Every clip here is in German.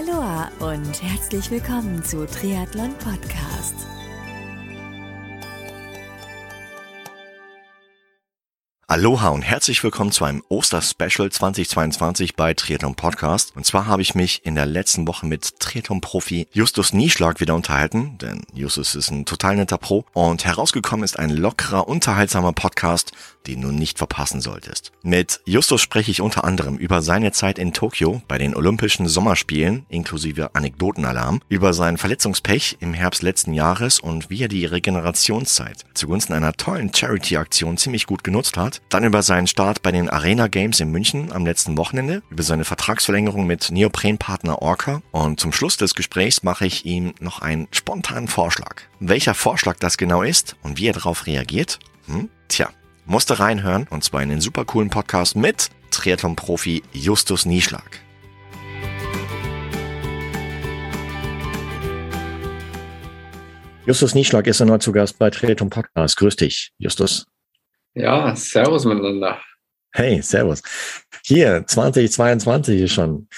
Aloha und herzlich willkommen zu Triathlon Podcast. Aloha und herzlich willkommen zu einem Oster-Special 2022 bei Triathlon Podcast. Und zwar habe ich mich in der letzten Woche mit Triathlon-Profi Justus Nieschlag wieder unterhalten, denn Justus ist ein total netter Pro und herausgekommen ist ein lockerer, unterhaltsamer Podcast, den du nicht verpassen solltest. Mit Justus spreche ich unter anderem über seine Zeit in Tokio bei den Olympischen Sommerspielen inklusive Anekdotenalarm, über sein Verletzungspech im Herbst letzten Jahres und wie er die Regenerationszeit zugunsten einer tollen Charity-Aktion ziemlich gut genutzt hat dann über seinen Start bei den Arena Games in München am letzten Wochenende, über seine Vertragsverlängerung mit Neoprenpartner Orca und zum Schluss des Gesprächs mache ich ihm noch einen spontanen Vorschlag. Welcher Vorschlag das genau ist und wie er darauf reagiert? Hm? Tja, musste reinhören und zwar in den super coolen Podcast mit Triathlon-Profi Justus Nieschlag. Justus Nieschlag ist erneut zu Gast bei Triathlon Podcast. Grüß dich, Justus. Ja, Servus miteinander. Hey, Servus. Hier, 2022 ist schon.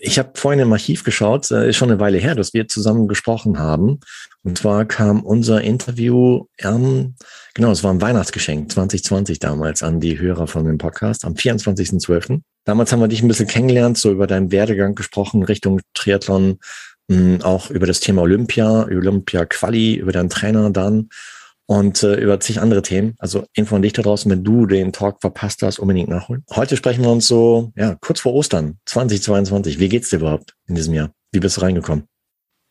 Ich habe vorhin im Archiv geschaut, äh, ist schon eine Weile her, dass wir zusammen gesprochen haben. Und zwar kam unser Interview, ähm, genau, es war ein Weihnachtsgeschenk 2020 damals an die Hörer von dem Podcast am 24.12. Damals haben wir dich ein bisschen kennengelernt, so über deinen Werdegang gesprochen Richtung Triathlon, hm, auch über das Thema Olympia, Olympia Quali, über deinen Trainer dann und äh, über zig andere Themen. Also Info an dich da draußen, wenn du den Talk verpasst hast, unbedingt nachholen. Heute sprechen wir uns so, ja, kurz vor Ostern 2022. Wie geht's dir überhaupt in diesem Jahr? Wie bist du reingekommen?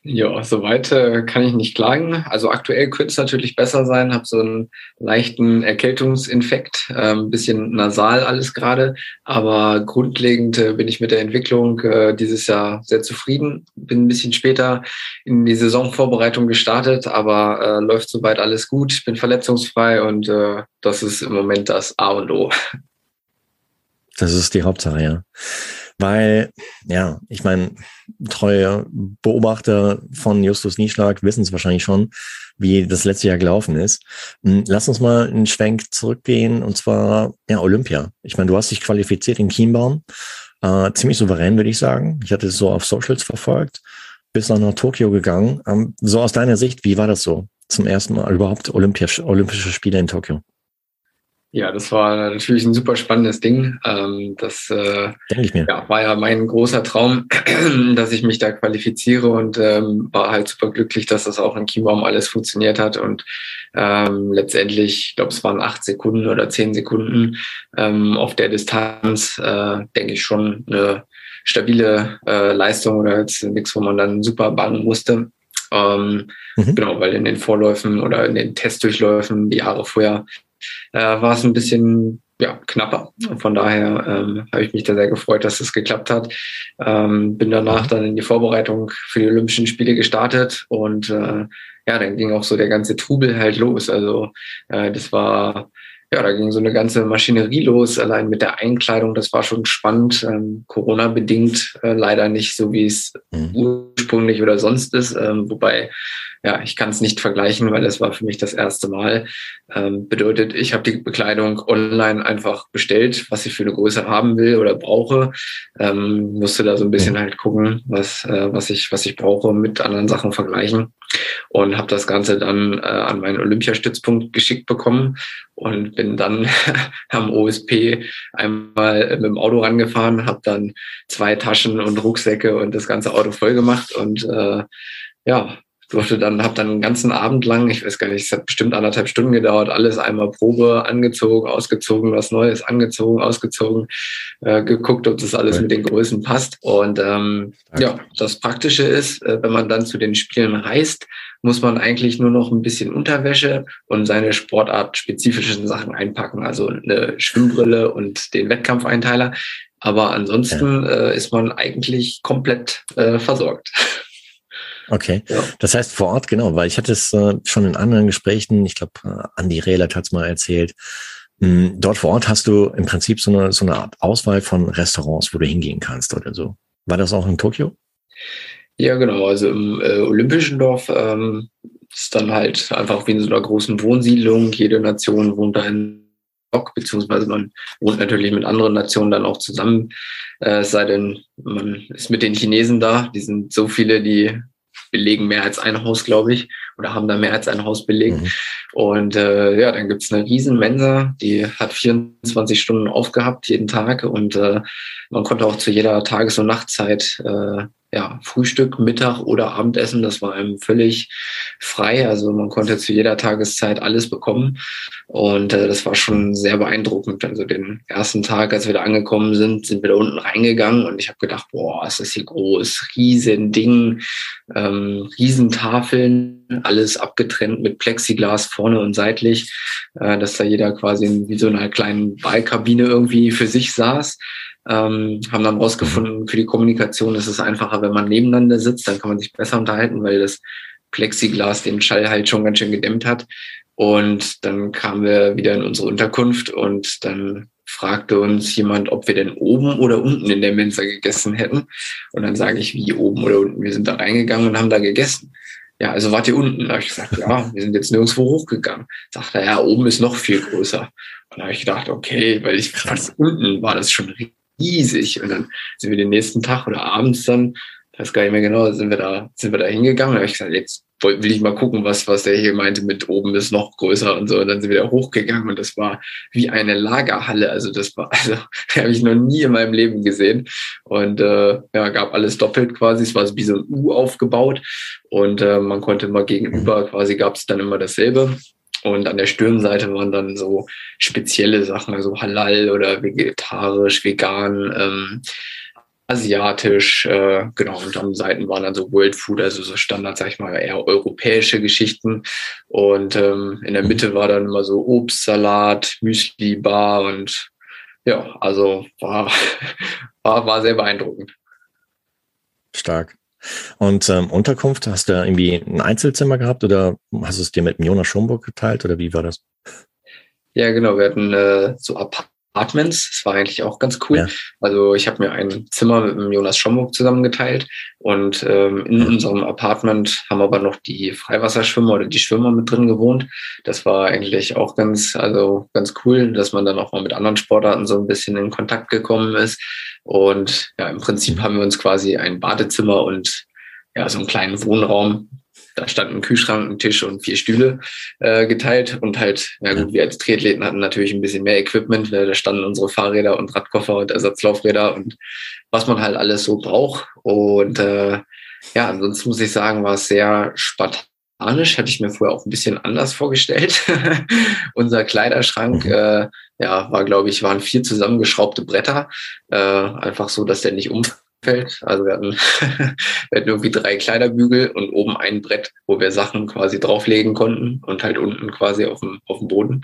Ja, soweit äh, kann ich nicht klagen. Also aktuell könnte es natürlich besser sein. Habe so einen leichten Erkältungsinfekt, äh, ein bisschen nasal alles gerade. Aber grundlegend äh, bin ich mit der Entwicklung äh, dieses Jahr sehr zufrieden. Bin ein bisschen später in die Saisonvorbereitung gestartet, aber äh, läuft soweit alles gut. Bin verletzungsfrei und äh, das ist im Moment das A und O. Das ist die Hauptsache, ja. Weil, ja, ich meine, treue Beobachter von Justus Nieschlag wissen es wahrscheinlich schon, wie das letzte Jahr gelaufen ist. Hm, lass uns mal einen Schwenk zurückgehen und zwar ja Olympia. Ich meine, du hast dich qualifiziert in Chiembaum. Äh, ziemlich souverän, würde ich sagen. Ich hatte es so auf Socials verfolgt, bis dann nach Tokio gegangen. Ähm, so aus deiner Sicht, wie war das so? Zum ersten Mal überhaupt Olympisch, Olympische Spiele in Tokio? Ja, das war natürlich ein super spannendes Ding. Ähm, das äh, ja, war ja mein großer Traum, dass ich mich da qualifiziere und ähm, war halt super glücklich, dass das auch in Chiembaum alles funktioniert hat. Und ähm, letztendlich, ich glaube, es waren acht Sekunden oder zehn Sekunden auf der Distanz, äh, denke ich schon eine stabile äh, Leistung oder jetzt nichts, wo man dann super bangen musste. Ähm, mhm. Genau, weil in den Vorläufen oder in den Testdurchläufen die Jahre vorher äh, war es ein bisschen ja, knapper. Von daher ähm, habe ich mich da sehr gefreut, dass es geklappt hat. Ähm, bin danach dann in die Vorbereitung für die Olympischen Spiele gestartet und äh, ja, dann ging auch so der ganze Trubel halt los. Also äh, das war ja, da ging so eine ganze Maschinerie los, allein mit der Einkleidung, das war schon spannend. Ähm, Corona-bedingt äh, leider nicht so, wie es mhm. ursprünglich oder sonst ist. Ähm, wobei ja, ich kann es nicht vergleichen, weil es war für mich das erste Mal. Ähm, bedeutet, ich habe die Bekleidung online einfach bestellt, was ich für eine Größe haben will oder brauche. Ähm, musste da so ein bisschen halt gucken, was, äh, was, ich, was ich brauche, mit anderen Sachen vergleichen. Und habe das Ganze dann äh, an meinen Olympiastützpunkt geschickt bekommen und bin dann am OSP einmal mit dem Auto rangefahren, habe dann zwei Taschen und Rucksäcke und das ganze Auto voll gemacht und äh, ja, durfte dann, habe dann einen ganzen Abend lang, ich weiß gar nicht, es hat bestimmt anderthalb Stunden gedauert, alles einmal Probe angezogen, ausgezogen, was Neues angezogen, ausgezogen, äh, geguckt, ob das alles okay. mit den Größen passt. Und ähm, ja, das Praktische ist, äh, wenn man dann zu den Spielen reist, muss man eigentlich nur noch ein bisschen Unterwäsche und seine sportartspezifischen Sachen einpacken, also eine Schwimmbrille und den Wettkampfeinteiler. Aber ansonsten ja. äh, ist man eigentlich komplett äh, versorgt. Okay, ja. das heißt vor Ort, genau, weil ich hatte es äh, schon in anderen Gesprächen, ich glaube, äh, Andi Rehlert hat es mal erzählt, mh, hm, dort vor Ort hast du im Prinzip so eine, so eine Art Auswahl von Restaurants, wo du hingehen kannst oder so. War das auch in Tokio? Ja, genau, also im äh, Olympischen Dorf ähm, ist dann halt einfach wie in so einer großen Wohnsiedlung, jede Nation wohnt da in Block, beziehungsweise man wohnt natürlich mit anderen Nationen dann auch zusammen, äh, es sei denn, man ist mit den Chinesen da. Die sind so viele, die belegen mehr als ein Haus, glaube ich, oder haben da mehr als ein Haus belegt. Mhm. Und äh, ja, dann gibt's eine riesen Mensa, die hat 24 Stunden aufgehabt jeden Tag und äh, man konnte auch zu jeder Tages- und Nachtzeit äh, ja, Frühstück, Mittag oder Abendessen, das war einem völlig frei. Also man konnte zu jeder Tageszeit alles bekommen. Und äh, das war schon sehr beeindruckend. Also den ersten Tag, als wir da angekommen sind, sind wir da unten reingegangen und ich habe gedacht, boah, ist das hier groß, riesen Ding, ähm, Riesentafeln, alles abgetrennt mit Plexiglas vorne und seitlich, äh, dass da jeder quasi wie so einer kleinen Ballkabine irgendwie für sich saß ähm, haben dann rausgefunden, für die Kommunikation ist es einfacher, wenn man nebeneinander sitzt, dann kann man sich besser unterhalten, weil das Plexiglas den Schall halt schon ganz schön gedämmt hat. Und dann kamen wir wieder in unsere Unterkunft und dann fragte uns jemand, ob wir denn oben oder unten in der Mensa gegessen hätten. Und dann sage ich, wie oben oder unten. Wir sind da reingegangen und haben da gegessen. Ja, also wart ihr unten? Da habe ich gesagt, ja, wir sind jetzt nirgendwo hochgegangen. Sagt er, ja, oben ist noch viel größer. Und da habe ich gedacht, okay, weil ich fand, unten war das schon riesig. Und dann sind wir den nächsten Tag oder abends dann, weiß gar nicht mehr genau, sind wir da, sind wir da hingegangen. Da habe ich gesagt, jetzt will ich mal gucken, was, was der hier meinte mit oben ist noch größer und so. Und dann sind wir da hochgegangen und das war wie eine Lagerhalle. Also das war, also habe ich noch nie in meinem Leben gesehen. Und äh, ja, gab alles doppelt quasi. Es war wie so ein U aufgebaut und äh, man konnte immer gegenüber quasi gab es dann immer dasselbe. Und an der Stirnseite waren dann so spezielle Sachen, also halal oder vegetarisch, vegan, ähm, asiatisch, äh, genau. Und an Seiten waren dann so World Food, also so Standard, sag ich mal, eher europäische Geschichten. Und ähm, in der Mitte war dann immer so Obstsalat, Müsli, Bar und ja, also war, war, war sehr beeindruckend. Stark. Und ähm, Unterkunft, hast du irgendwie ein Einzelzimmer gehabt oder hast du es dir mit Jonas Schomburg geteilt oder wie war das? Ja, genau. Wir hatten äh, so Apartments. Das war eigentlich auch ganz cool. Ja. Also ich habe mir ein Zimmer mit dem Jonas Schomburg zusammengeteilt und ähm, in unserem Apartment haben aber noch die Freiwasserschwimmer oder die Schwimmer mit drin gewohnt. Das war eigentlich auch ganz, also ganz cool, dass man dann auch mal mit anderen Sportarten so ein bisschen in Kontakt gekommen ist. Und ja, im Prinzip haben wir uns quasi ein Badezimmer und ja, so einen kleinen Wohnraum. Da stand ein Kühlschrank, ein Tisch und vier Stühle äh, geteilt. Und halt, ja gut, wir als Triathleten hatten natürlich ein bisschen mehr Equipment. Da standen unsere Fahrräder und Radkoffer und Ersatzlaufräder und was man halt alles so braucht. Und äh, ja, ansonsten muss ich sagen, war es sehr spartanisch. Hatte ich mir vorher auch ein bisschen anders vorgestellt. Unser Kleiderschrank mhm. äh, ja, war, glaube ich, waren vier zusammengeschraubte Bretter. Äh, einfach so, dass der nicht umfällt. Also wir hatten, wir hatten irgendwie drei Kleiderbügel und oben ein Brett, wo wir Sachen quasi drauflegen konnten und halt unten quasi auf dem, auf dem Boden.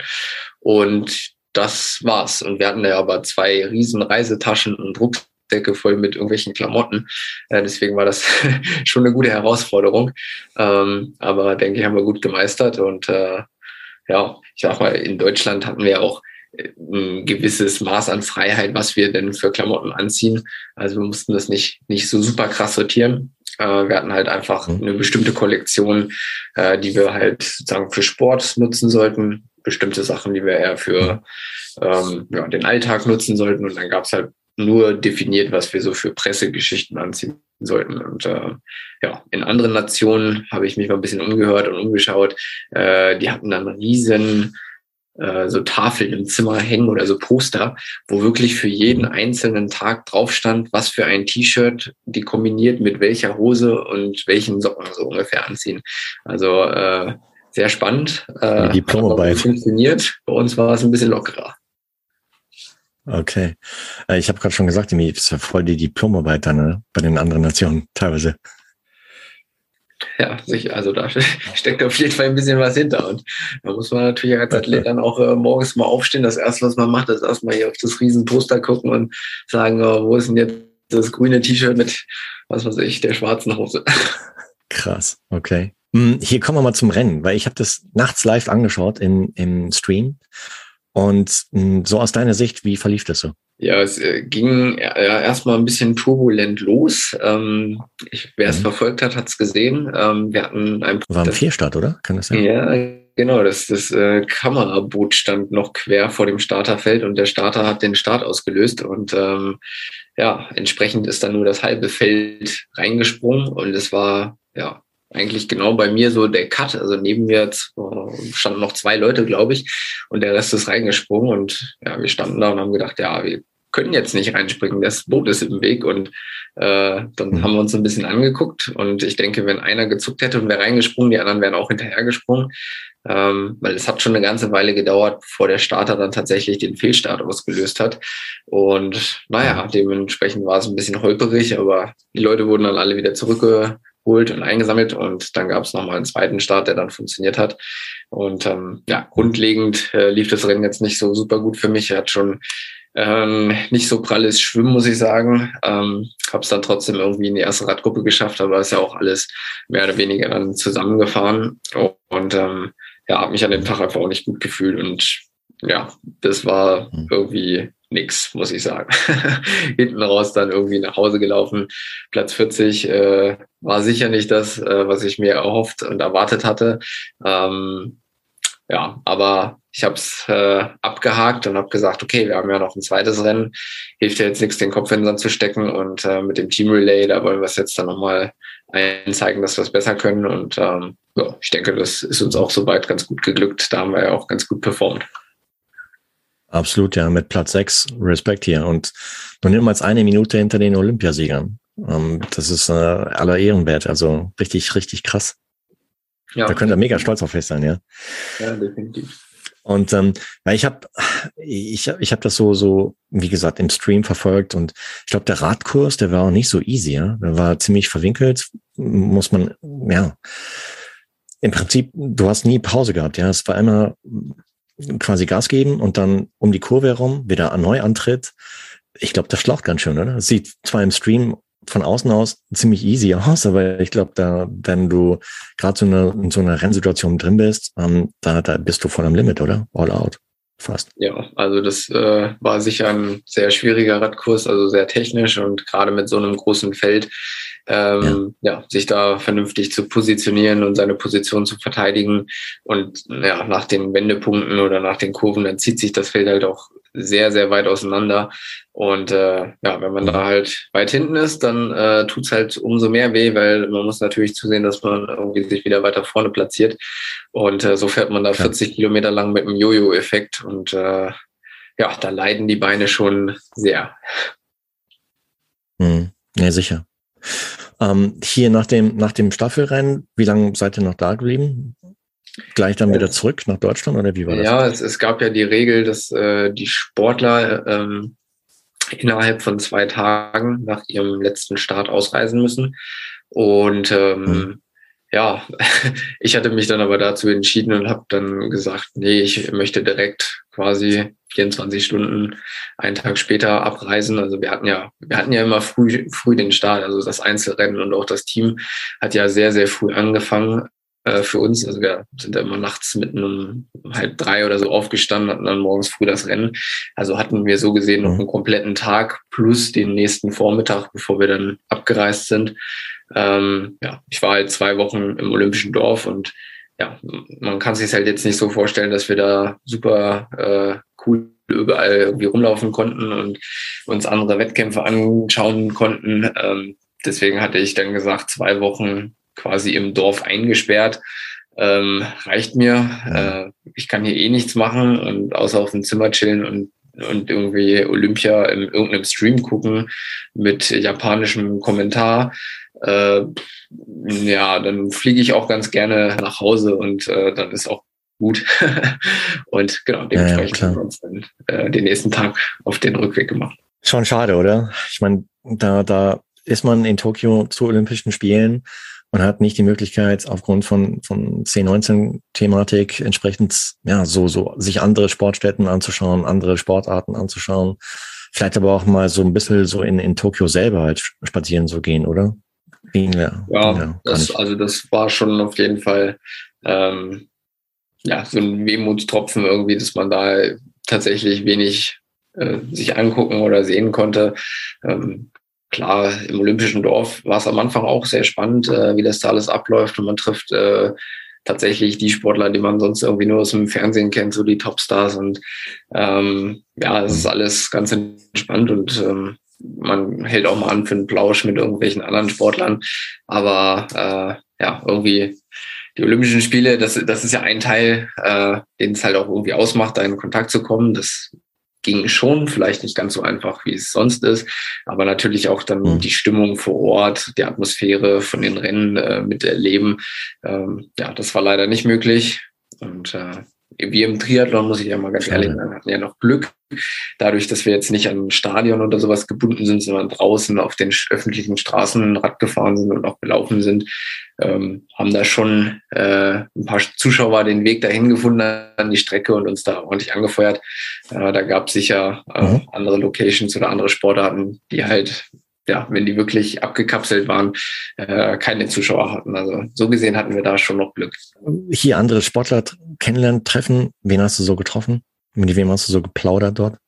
Und das war's. Und wir hatten ja aber zwei riesen Reisetaschen und Rucksäcke voll mit irgendwelchen Klamotten. Äh, deswegen war das schon eine gute Herausforderung. Ähm, aber denke ich, haben wir gut gemeistert. Und äh, ja, ich sag mal, in Deutschland hatten wir auch ein gewisses Maß an Freiheit, was wir denn für Klamotten anziehen. Also wir mussten das nicht, nicht so super krass sortieren. Äh, wir hatten halt einfach mhm. eine bestimmte Kollektion, äh, die wir halt sozusagen für Sport nutzen sollten, bestimmte Sachen, die wir eher für ähm, ja, den Alltag nutzen sollten. Und dann gab es halt nur definiert, was wir so für Pressegeschichten anziehen sollten. Und äh, ja, in anderen Nationen habe ich mich mal ein bisschen umgehört und umgeschaut. Äh, die hatten dann riesen äh, so Tafeln im Zimmer hängen oder so Poster, wo wirklich für jeden einzelnen Tag drauf stand, was für ein T-Shirt die kombiniert mit welcher Hose und welchen Socken so ungefähr anziehen. Also äh, sehr spannend. Äh, die Diplomarbeit. Funktioniert. Bei uns war es ein bisschen lockerer. Okay. Äh, ich habe gerade schon gesagt, es ist ja voll die Diplomarbeit dann ne? bei den anderen Nationen teilweise. Ja, sicher. Also da steckt auf jeden Fall ein bisschen was hinter. Und da muss man natürlich als Athlet dann auch äh, morgens mal aufstehen. Das erste, was man macht, ist erstmal hier auf das Riesenposter gucken und sagen, oh, wo ist denn jetzt das grüne T-Shirt mit, was weiß ich, der schwarzen Hose. Krass, okay. Hm, hier kommen wir mal zum Rennen, weil ich habe das nachts live angeschaut im, im Stream. Und hm, so aus deiner Sicht, wie verlief das so? Ja, es äh, ging ja, erstmal ein bisschen turbulent los. Ähm, ich, wer es mhm. verfolgt hat, hat es gesehen. Ähm, wir hatten ein War ein Vierstart, oder? Kann das sein? Ja, Genau, das, das äh, Kameraboot stand noch quer vor dem Starterfeld und der Starter hat den Start ausgelöst und ähm, ja, entsprechend ist dann nur das halbe Feld reingesprungen und es war ja eigentlich genau bei mir so der Cut. Also neben mir standen noch zwei Leute, glaube ich, und der Rest ist reingesprungen und ja, wir standen da und haben gedacht, ja, wir können jetzt nicht reinspringen, das Boot ist im Weg und äh, dann mhm. haben wir uns ein bisschen angeguckt und ich denke, wenn einer gezuckt hätte und wäre reingesprungen, die anderen wären auch hinterhergesprungen, ähm, weil es hat schon eine ganze Weile gedauert, bevor der Starter dann tatsächlich den Fehlstart ausgelöst hat und naja, dementsprechend war es ein bisschen holperig, aber die Leute wurden dann alle wieder zurückge geholt und eingesammelt und dann gab es nochmal einen zweiten Start, der dann funktioniert hat. Und ähm, ja, grundlegend äh, lief das Rennen jetzt nicht so super gut für mich. Er hat schon ähm, nicht so pralles Schwimmen, muss ich sagen. Ähm, habe es dann trotzdem irgendwie in die erste Radgruppe geschafft, aber ist ja auch alles mehr oder weniger dann zusammengefahren. Und ähm, ja, habe mich an dem Tag einfach auch nicht gut gefühlt und ja, das war hm. irgendwie nix, muss ich sagen. Hinten raus dann irgendwie nach Hause gelaufen. Platz 40 äh, war sicher nicht das, äh, was ich mir erhofft und erwartet hatte. Ähm, ja, aber ich habe es äh, abgehakt und habe gesagt, okay, wir haben ja noch ein zweites Rennen. Hilft ja jetzt nichts, den Kopf in den Sand zu stecken. Und äh, mit dem Team Relay, da wollen wir es jetzt dann nochmal einzeigen, dass wir es besser können. Und ähm, ja, ich denke, das ist uns auch soweit ganz gut geglückt. Da haben wir ja auch ganz gut performt. Absolut, ja, mit Platz 6, Respekt hier. Und nur niemals eine Minute hinter den Olympiasiegern. Ähm, das ist äh, aller Ehrenwert, also richtig, richtig krass. Ja. Da könnt ihr mega stolz auf euch sein, ja. Ja, definitiv. Und ähm, weil ich habe ich, ich hab das so, so, wie gesagt, im Stream verfolgt und ich glaube, der Radkurs, der war auch nicht so easy, ja. Der war ziemlich verwinkelt, muss man, ja. Im Prinzip, du hast nie Pause gehabt, ja. Es war immer quasi Gas geben und dann um die Kurve herum wieder neu antritt. Ich glaube, das schlaucht ganz schön, oder? Es sieht zwar im Stream von außen aus ziemlich easy aus, aber ich glaube, da, wenn du gerade so in so einer Rennsituation drin bist, ähm, da, da bist du voll am Limit, oder? All out. Fast. Ja, also das äh, war sicher ein sehr schwieriger Radkurs, also sehr technisch und gerade mit so einem großen Feld ähm, ja. ja. sich da vernünftig zu positionieren und seine Position zu verteidigen. Und ja, nach den Wendepunkten oder nach den Kurven, dann zieht sich das Feld halt auch sehr, sehr weit auseinander. Und äh, ja, wenn man da halt weit hinten ist, dann äh, tut's halt umso mehr weh, weil man muss natürlich zusehen, dass man irgendwie sich wieder weiter vorne platziert. Und äh, so fährt man da 40 Kilometer lang mit einem Jojo-Effekt und äh, ja, da leiden die Beine schon sehr. Hm. Ja, sicher. Ähm, hier nach dem, nach dem Staffelrennen, wie lange seid ihr noch da geblieben? Gleich dann wieder zurück nach Deutschland oder wie war das? Ja, es, es gab ja die Regel, dass äh, die Sportler ähm, innerhalb von zwei Tagen nach ihrem letzten Start ausreisen müssen. Und ähm, hm. ja, ich hatte mich dann aber dazu entschieden und habe dann gesagt, nee, ich möchte direkt quasi 24 Stunden, einen Tag später abreisen. Also wir hatten ja, wir hatten ja immer früh, früh den Start. Also das Einzelrennen und auch das Team hat ja sehr, sehr früh angefangen äh, für uns. Also wir sind da immer nachts mitten um halb drei oder so aufgestanden, hatten dann morgens früh das Rennen. Also hatten wir so gesehen noch mhm. einen kompletten Tag plus den nächsten Vormittag, bevor wir dann abgereist sind. Ähm, ja, ich war halt zwei Wochen im Olympischen Dorf und ja, man kann sich halt jetzt nicht so vorstellen, dass wir da super äh, cool überall irgendwie rumlaufen konnten und uns andere Wettkämpfe anschauen konnten. Ähm, deswegen hatte ich dann gesagt, zwei Wochen quasi im Dorf eingesperrt. Ähm, reicht mir. Äh, ich kann hier eh nichts machen und außer auf dem Zimmer chillen und und irgendwie Olympia in irgendeinem Stream gucken mit japanischem Kommentar. Äh, ja, dann fliege ich auch ganz gerne nach Hause und äh, dann ist auch gut. und genau, dementsprechend ja, ja, haben wir uns dann äh, den nächsten Tag auf den Rückweg gemacht. Schon schade, oder? Ich meine, da, da ist man in Tokio zu Olympischen Spielen und hat nicht die Möglichkeit, aufgrund von, von C19-Thematik entsprechend, ja, so, so, sich andere Sportstätten anzuschauen, andere Sportarten anzuschauen. Vielleicht aber auch mal so ein bisschen so in, in Tokio selber halt spazieren so gehen, oder? Ging ja. Ja, das, also das war schon auf jeden Fall, ähm, ja, so ein Wehmutstropfen irgendwie, dass man da tatsächlich wenig äh, sich angucken oder sehen konnte. Ähm, klar, im Olympischen Dorf war es am Anfang auch sehr spannend, äh, wie das da alles abläuft und man trifft äh, tatsächlich die Sportler, die man sonst irgendwie nur aus dem Fernsehen kennt, so die Topstars. Und ähm, ja, es ist alles ganz entspannt und ähm, man hält auch mal an für einen Plausch mit irgendwelchen anderen Sportlern. Aber äh, ja, irgendwie die Olympischen Spiele, das, das ist ja ein Teil, äh, den es halt auch irgendwie ausmacht, da in Kontakt zu kommen. Das ging schon, vielleicht nicht ganz so einfach, wie es sonst ist, aber natürlich auch dann mhm. die Stimmung vor Ort, die Atmosphäre von den Rennen äh, miterleben. Ähm, ja, das war leider nicht möglich. Und äh, wir im Triathlon, muss ich ja mal ganz ehrlich sagen, hatten ja noch Glück. Dadurch, dass wir jetzt nicht an ein Stadion oder sowas gebunden sind, sondern draußen auf den öffentlichen Straßen Rad gefahren sind und auch gelaufen sind, ähm, haben da schon äh, ein paar Zuschauer den Weg dahin gefunden an die Strecke und uns da ordentlich angefeuert. Äh, da gab es sicher äh, mhm. andere Locations oder andere Sportarten, die halt ja, wenn die wirklich abgekapselt waren, äh, keine Zuschauer hatten. Also so gesehen hatten wir da schon noch Glück. Hier andere Sportler kennenlernen, treffen. Wen hast du so getroffen? Mit wem hast du so geplaudert dort?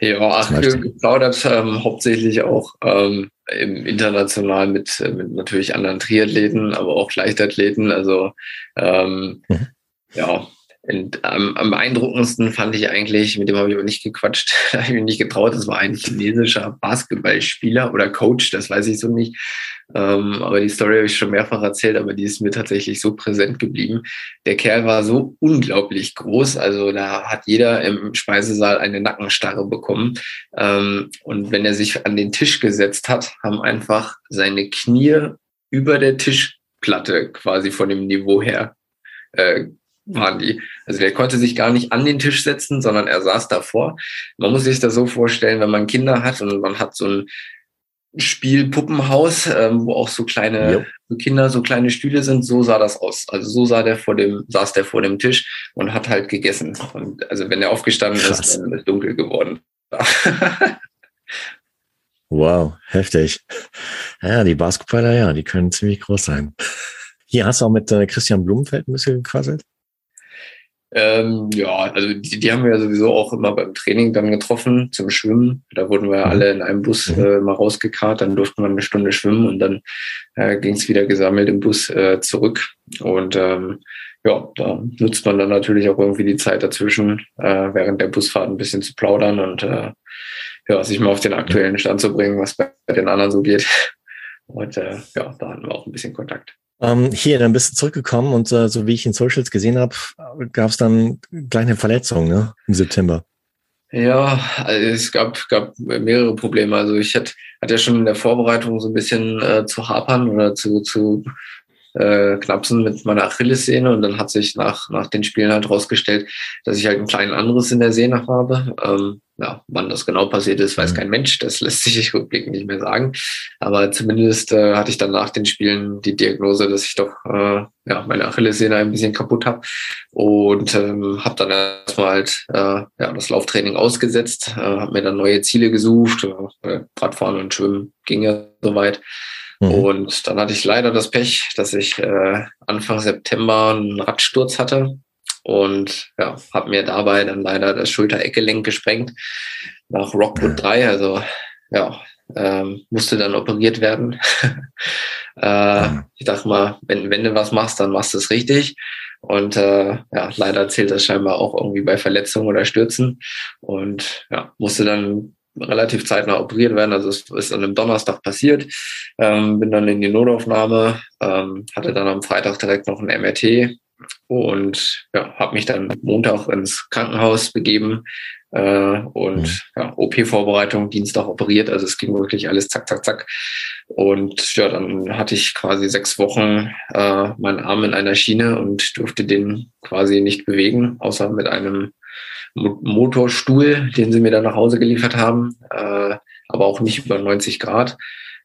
Ja, ach, geplaudert ähm, hauptsächlich auch ähm, im international mit, mit natürlich anderen Triathleten, aber auch Leichtathleten. Also ähm, mhm. ja, und am, am beeindruckendsten fand ich eigentlich, mit dem habe ich aber nicht gequatscht, da habe ich mich nicht getraut, das war ein chinesischer Basketballspieler oder Coach, das weiß ich so nicht. Ähm, aber die Story habe ich schon mehrfach erzählt, aber die ist mir tatsächlich so präsent geblieben. Der Kerl war so unglaublich groß, also da hat jeder im Speisesaal eine Nackenstarre bekommen. Ähm, und wenn er sich an den Tisch gesetzt hat, haben einfach seine Knie über der Tischplatte quasi von dem Niveau her äh, waren die. Also der konnte sich gar nicht an den Tisch setzen, sondern er saß davor. Man muss sich das so vorstellen, wenn man Kinder hat und man hat so ein Spielpuppenhaus, ähm, wo auch so kleine ja. Kinder, so kleine Stühle sind, so sah das aus. Also so sah der vor dem, saß der vor dem Tisch und hat halt gegessen. Und also wenn er aufgestanden Krass. ist, dann ist dunkel geworden. wow, heftig. Ja, die Basketballer, ja, die können ziemlich groß sein. Hier hast du auch mit äh, Christian Blumenfeld ein bisschen gequasselt? Ähm, ja, also die, die haben wir ja sowieso auch immer beim Training dann getroffen zum Schwimmen. Da wurden wir mhm. alle in einem Bus mhm. äh, mal rausgekarrt, dann durften wir eine Stunde schwimmen und dann äh, ging es wieder gesammelt im Bus äh, zurück. Und ähm, ja, da nutzt man dann natürlich auch irgendwie die Zeit dazwischen, äh, während der Busfahrt ein bisschen zu plaudern und äh, ja, sich mal auf den aktuellen Stand zu bringen, was bei den anderen so geht. Und äh, ja, da hatten wir auch ein bisschen Kontakt. Ähm, hier, dann bist du zurückgekommen und äh, so wie ich in Socials gesehen habe, gab es dann gleich eine Verletzung ne, im September. Ja, also es gab, gab mehrere Probleme. Also ich hatte, hatte ja schon in der Vorbereitung so ein bisschen äh, zu hapern oder zu, zu äh, knapsen mit meiner Achillessehne und dann hat sich nach, nach den Spielen halt rausgestellt, dass ich halt ein kleines anderes in der Sehne habe. Ähm, ja, wann das genau passiert ist, weiß mhm. kein Mensch. Das lässt sich rückblickend nicht mehr sagen. Aber zumindest äh, hatte ich dann nach den Spielen die Diagnose, dass ich doch äh, ja, meine Achillessehne ein bisschen kaputt habe und ähm, habe dann erstmal halt äh, ja, das Lauftraining ausgesetzt, äh, habe mir dann neue Ziele gesucht. Äh, Radfahren und Schwimmen ging ja soweit. Mhm. Und dann hatte ich leider das Pech, dass ich äh, Anfang September einen Radsturz hatte und ja, habe mir dabei dann leider das Schultereckgelenk gesprengt nach Rockwood 3. Also ja, ähm, musste dann operiert werden. äh, ich dachte mal, wenn, wenn du was machst, dann machst du es richtig. Und äh, ja, leider zählt das scheinbar auch irgendwie bei Verletzungen oder Stürzen. Und ja, musste dann relativ zeitnah operiert werden. Also es ist an einem Donnerstag passiert. Ähm, bin dann in die Notaufnahme, ähm, hatte dann am Freitag direkt noch ein MRT und ja, habe mich dann Montag ins Krankenhaus begeben äh, und mhm. ja, OP-Vorbereitung, Dienstag operiert. Also es ging wirklich alles zack, zack, zack. Und ja, dann hatte ich quasi sechs Wochen äh, meinen Arm in einer Schiene und durfte den quasi nicht bewegen, außer mit einem Motorstuhl, den sie mir dann nach Hause geliefert haben, äh, aber auch nicht über 90 Grad.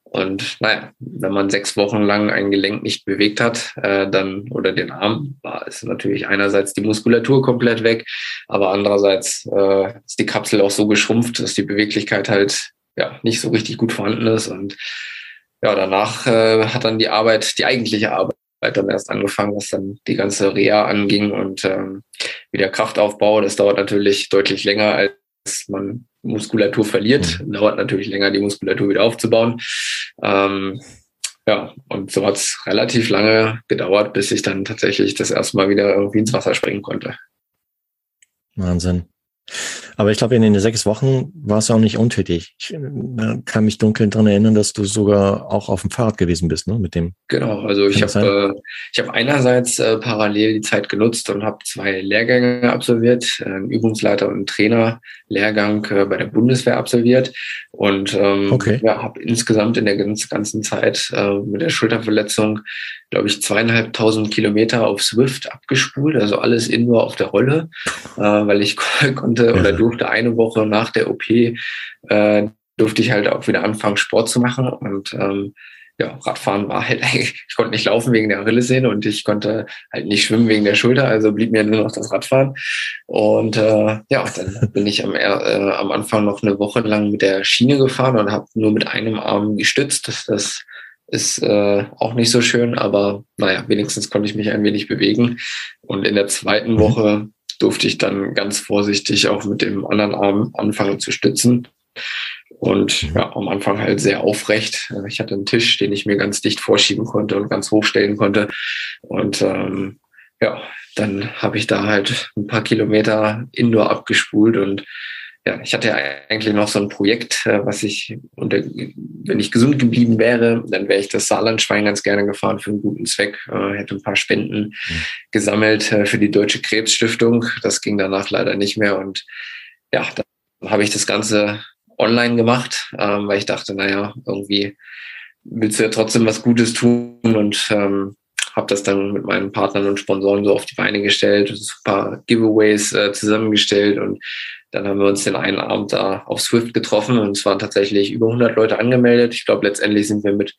Und naja, wenn man sechs Wochen lang ein Gelenk nicht bewegt hat, äh, dann oder den Arm, war ist natürlich einerseits die Muskulatur komplett weg, aber andererseits äh, ist die Kapsel auch so geschrumpft, dass die Beweglichkeit halt ja nicht so richtig gut vorhanden ist. Und ja, danach äh, hat dann die Arbeit, die eigentliche Arbeit dann erst angefangen, was dann die ganze Reha anging und ähm, wieder Kraftaufbau. Das dauert natürlich deutlich länger, als man Muskulatur verliert. Mhm. Dauert natürlich länger, die Muskulatur wieder aufzubauen. Ähm, ja, und so hat es relativ lange gedauert, bis ich dann tatsächlich das erste Mal wieder irgendwie ins Wasser springen konnte. Wahnsinn. Aber ich glaube, in den sechs Wochen war es auch nicht untätig. Ich äh, kann mich dunkel daran erinnern, dass du sogar auch auf dem Fahrrad gewesen bist, ne? Mit dem. Genau, also ich habe äh, ich habe einerseits äh, parallel die Zeit genutzt und habe zwei Lehrgänge absolviert, äh, einen Übungsleiter und einen Trainerlehrgang äh, bei der Bundeswehr absolviert und ähm, okay. ja, habe insgesamt in der ganzen Zeit äh, mit der Schulterverletzung glaube ich, zweieinhalbtausend Kilometer auf Swift abgespult, also alles indoor auf der Rolle, äh, weil ich konnte oder durfte eine Woche nach der OP, äh, durfte ich halt auch wieder anfangen, Sport zu machen und ähm, ja, Radfahren war halt ich konnte nicht laufen wegen der Achillessehne und ich konnte halt nicht schwimmen wegen der Schulter, also blieb mir nur noch das Radfahren. Und äh, ja, dann bin ich am, äh, am Anfang noch eine Woche lang mit der Schiene gefahren und habe nur mit einem Arm gestützt. Das, das ist äh, auch nicht so schön, aber naja, wenigstens konnte ich mich ein wenig bewegen. Und in der zweiten mhm. Woche durfte ich dann ganz vorsichtig auch mit dem anderen Arm anfangen zu stützen. Und mhm. ja, am Anfang halt sehr aufrecht. Ich hatte einen Tisch, den ich mir ganz dicht vorschieben konnte und ganz hochstellen konnte. Und ähm, ja, dann habe ich da halt ein paar Kilometer Indoor abgespult und ja, ich hatte ja eigentlich noch so ein Projekt, äh, was ich, unter, wenn ich gesund geblieben wäre, dann wäre ich das Saarlandschwein ganz gerne gefahren für einen guten Zweck, äh, hätte ein paar Spenden mhm. gesammelt äh, für die Deutsche Krebsstiftung. Das ging danach leider nicht mehr und ja, dann habe ich das Ganze online gemacht, ähm, weil ich dachte, naja, irgendwie willst du ja trotzdem was Gutes tun und ähm, habe das dann mit meinen Partnern und Sponsoren so auf die Beine gestellt, ein paar Giveaways äh, zusammengestellt und dann haben wir uns den einen Abend da auf Swift getroffen und es waren tatsächlich über 100 Leute angemeldet. Ich glaube, letztendlich sind wir mit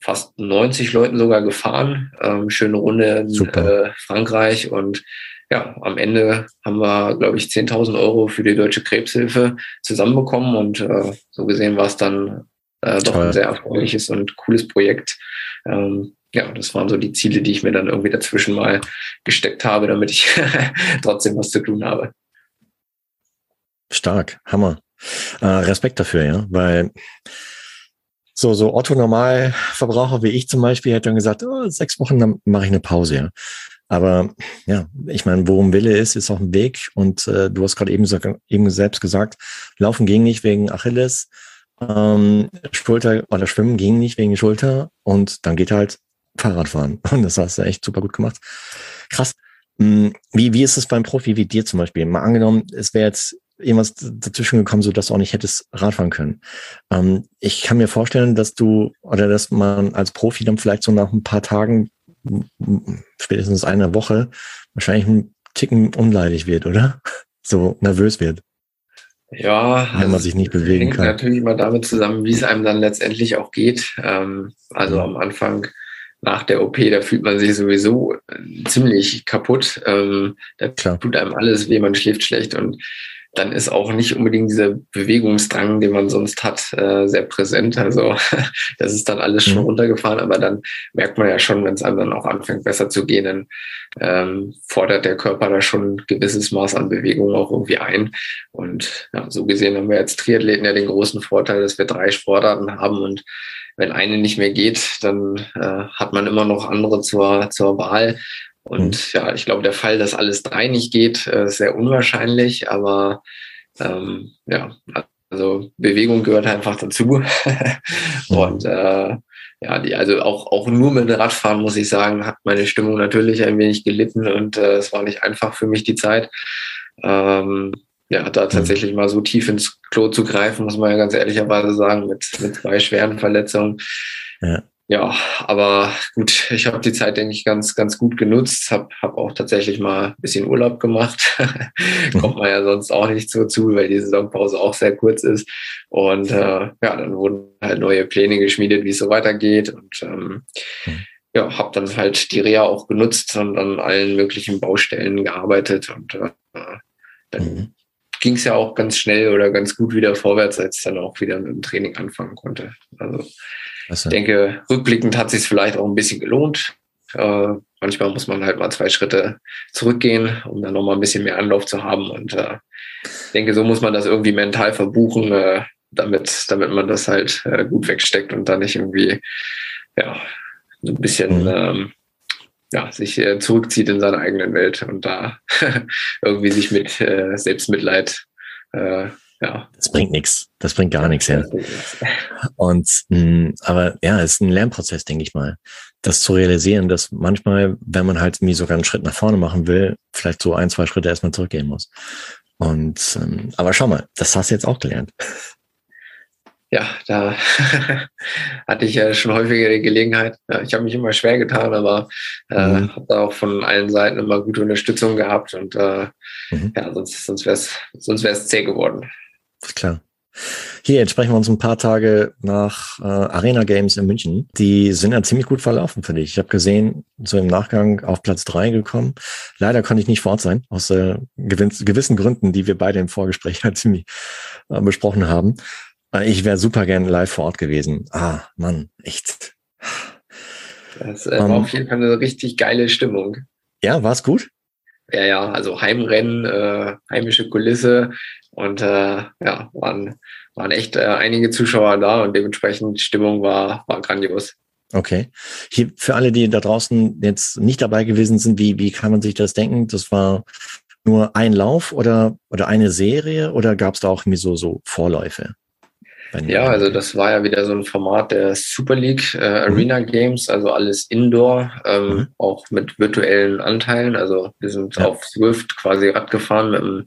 fast 90 Leuten sogar gefahren. Ähm, schöne Runde in äh, Frankreich und ja, am Ende haben wir, glaube ich, 10.000 Euro für die Deutsche Krebshilfe zusammenbekommen und äh, so gesehen war es dann äh, doch ein sehr erfreuliches und cooles Projekt. Ähm, ja, das waren so die Ziele, die ich mir dann irgendwie dazwischen mal gesteckt habe, damit ich trotzdem was zu tun habe. Stark, Hammer. Äh, Respekt dafür, ja, weil so, so Otto Normalverbraucher wie ich zum Beispiel hätte dann gesagt, oh, sechs Wochen, dann mache ich eine Pause, ja. Aber ja, ich meine, worum Wille ist, ist auch ein Weg. Und äh, du hast gerade eben, eben selbst gesagt, Laufen ging nicht wegen Achilles, ähm, Schulter oder Schwimmen ging nicht wegen Schulter und dann geht halt Fahrradfahren. Und das hast du echt super gut gemacht. Krass. Hm, wie, wie ist es beim Profi wie dir zum Beispiel? Mal angenommen, es wäre jetzt irgendwas dazwischen gekommen, so dass du auch nicht hättest Radfahren können. Ähm, ich kann mir vorstellen, dass du oder dass man als Profi dann vielleicht so nach ein paar Tagen, spätestens einer Woche, wahrscheinlich ein Ticken unleidig wird, oder? So nervös wird. Ja, wenn man sich nicht bewegen hängt kann. natürlich mal damit zusammen, wie es einem dann letztendlich auch geht. Ähm, also am Anfang nach der OP, da fühlt man sich sowieso ziemlich kaputt. Ähm, da Klar. tut einem alles weh, man schläft schlecht und dann ist auch nicht unbedingt dieser Bewegungsdrang, den man sonst hat, äh, sehr präsent. Also das ist dann alles schon mhm. runtergefahren, aber dann merkt man ja schon, wenn es einem dann auch anfängt besser zu gehen, dann ähm, fordert der Körper da schon ein gewisses Maß an Bewegung auch irgendwie ein. Und ja, so gesehen haben wir als Triathleten ja den großen Vorteil, dass wir drei Sportarten haben und wenn eine nicht mehr geht, dann äh, hat man immer noch andere zur, zur Wahl. Und mhm. ja, ich glaube, der Fall, dass alles drei nicht geht, äh, ist sehr unwahrscheinlich, aber ähm, ja, also Bewegung gehört einfach dazu. Mhm. Und äh, ja, die, also auch, auch nur mit dem Radfahren, muss ich sagen, hat meine Stimmung natürlich ein wenig gelitten und äh, es war nicht einfach für mich die Zeit. Ähm, ja, da mhm. tatsächlich mal so tief ins Klo zu greifen, muss man ja ganz ehrlicherweise sagen, mit, mit zwei schweren Verletzungen. Ja. Ja, aber gut, ich habe die Zeit, denke ich, ganz, ganz gut genutzt, habe hab auch tatsächlich mal ein bisschen Urlaub gemacht. Kommt man ja sonst auch nicht so zu, weil die Saisonpause auch sehr kurz ist. Und äh, ja, dann wurden halt neue Pläne geschmiedet, wie es so weitergeht. Und ähm, mhm. ja, habe dann halt die Reha auch genutzt und an allen möglichen Baustellen gearbeitet. Und äh, dann mhm. Ging es ja auch ganz schnell oder ganz gut wieder vorwärts, als dann auch wieder mit dem Training anfangen konnte. Also ich denke, rückblickend hat sich vielleicht auch ein bisschen gelohnt. Äh, manchmal muss man halt mal zwei Schritte zurückgehen, um dann nochmal ein bisschen mehr Anlauf zu haben. Und äh, ich denke, so muss man das irgendwie mental verbuchen, äh, damit, damit man das halt äh, gut wegsteckt und dann nicht irgendwie ja, ein bisschen mhm. ähm, ja, sich äh, zurückzieht in seine eigenen Welt und da irgendwie sich mit äh, Selbstmitleid äh, ja. Das bringt nichts. Das bringt gar nichts her. Und mh, hm, aber ja, es ist ein Lernprozess, denke ich mal. Das zu realisieren, dass manchmal, wenn man halt mir sogar einen Schritt nach vorne machen will, vielleicht so ein, zwei Schritte erstmal zurückgehen muss. Und ähm, aber schau mal, das hast du jetzt auch gelernt. Ja, da hatte ich ja schon häufiger die Gelegenheit. Ja, ich habe mich immer schwer getan, aber äh, mhm. habe da auch von allen Seiten immer gute Unterstützung gehabt und äh, mhm. ja, sonst, sonst wäre es sonst wär's zäh geworden. Klar. Hier, jetzt sprechen wir uns ein paar Tage nach äh, Arena Games in München. Die sind ja ziemlich gut verlaufen für dich. Ich habe gesehen, so im Nachgang auf Platz drei gekommen. Leider konnte ich nicht vor Ort sein, aus äh, gewissen Gründen, die wir beide im Vorgespräch halt ziemlich äh, besprochen haben. Äh, ich wäre super gern live vor Ort gewesen. Ah, Mann, echt. Das äh, war um, auf jeden Fall eine richtig geile Stimmung. Ja, war es gut? Ja, ja, also Heimrennen, äh, heimische Kulisse, und äh, ja, waren, waren echt äh, einige Zuschauer da und dementsprechend die Stimmung war, war grandios. Okay. Hier für alle, die da draußen jetzt nicht dabei gewesen sind, wie, wie kann man sich das denken? Das war nur ein Lauf oder, oder eine Serie oder gab es da auch so, so Vorläufe? Ja, also das war ja wieder so ein Format der Super League äh, mhm. Arena. Games, also alles Indoor, ähm, mhm. auch mit virtuellen Anteilen. Also wir sind ja. auf Swift quasi Rad gefahren mit einem